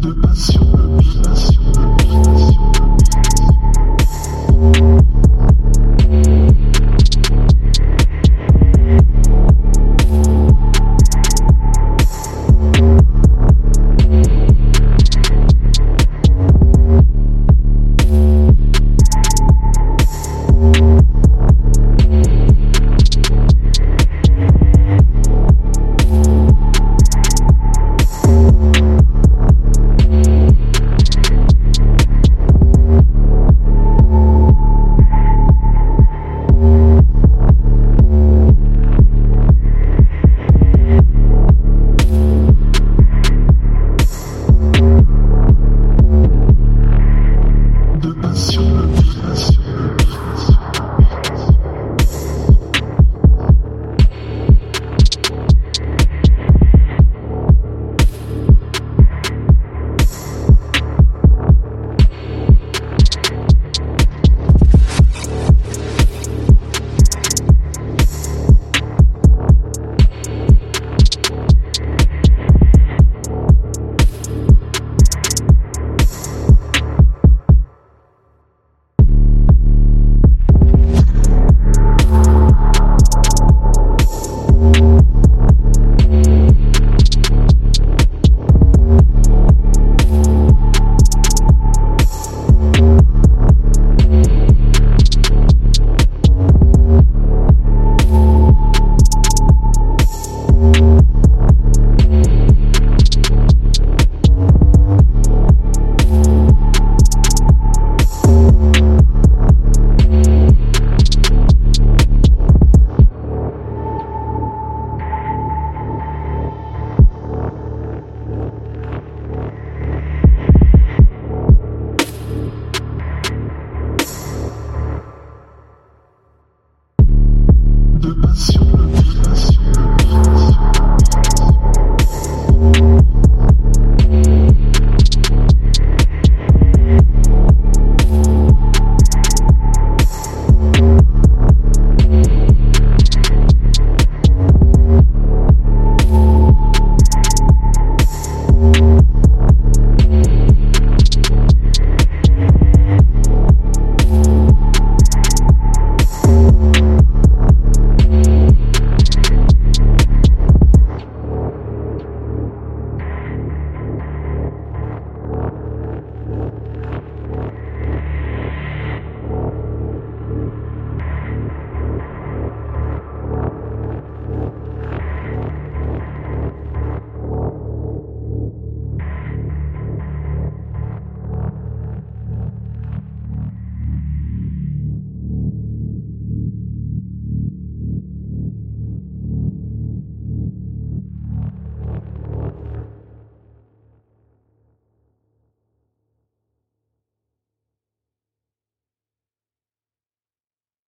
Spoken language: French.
de passion, de passion. Yes.